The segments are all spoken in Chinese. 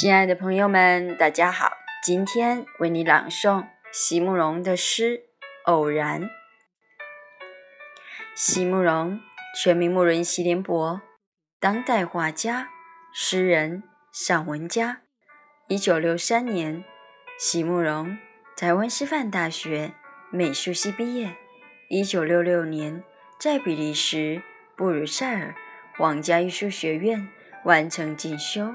亲爱的朋友们，大家好！今天为你朗诵席慕容的诗《偶然》。席慕容，全名慕容席联博，当代画家、诗人、散文家。一九六三年，席慕容台湾师范大学美术系毕业。一九六六年，在比利时布鲁塞尔皇家艺术学院完成进修。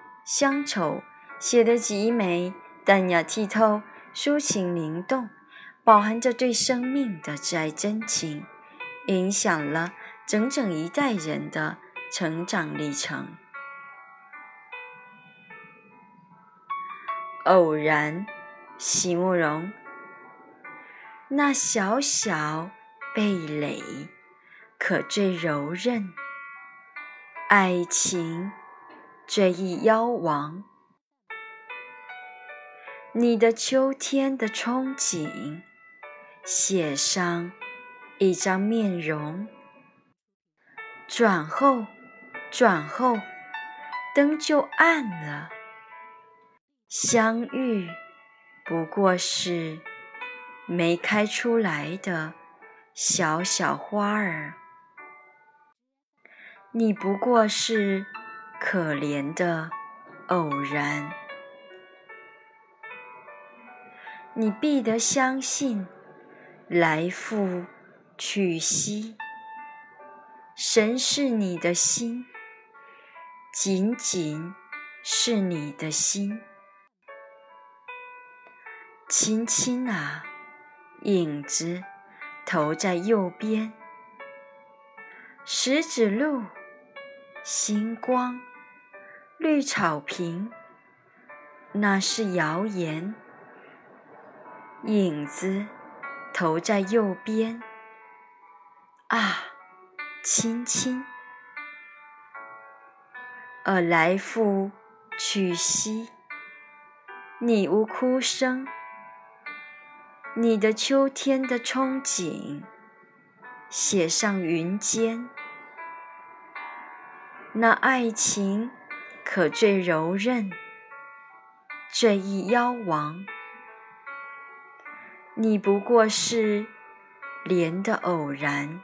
乡愁写得极美，淡雅剔透，抒情灵动，饱含着对生命的挚爱真情，影响了整整一代人的成长历程。偶然，席慕容。那小小蓓蕾，可最柔韧，爱情。这一妖王，你的秋天的憧憬，写上一张面容。转后，转后，灯就暗了。相遇不过是没开出来的小小花儿，你不过是。可怜的偶然，你必得相信来复去兮。神是你的心，仅仅是你的心。轻轻啊，影子投在右边，石子路，星光。绿草坪，那是谣言。影子投在右边，啊，亲亲。而来复去兮，你无哭声。你的秋天的憧憬，写上云间。那爱情。可最柔韧，最易夭亡。你不过是莲的偶然。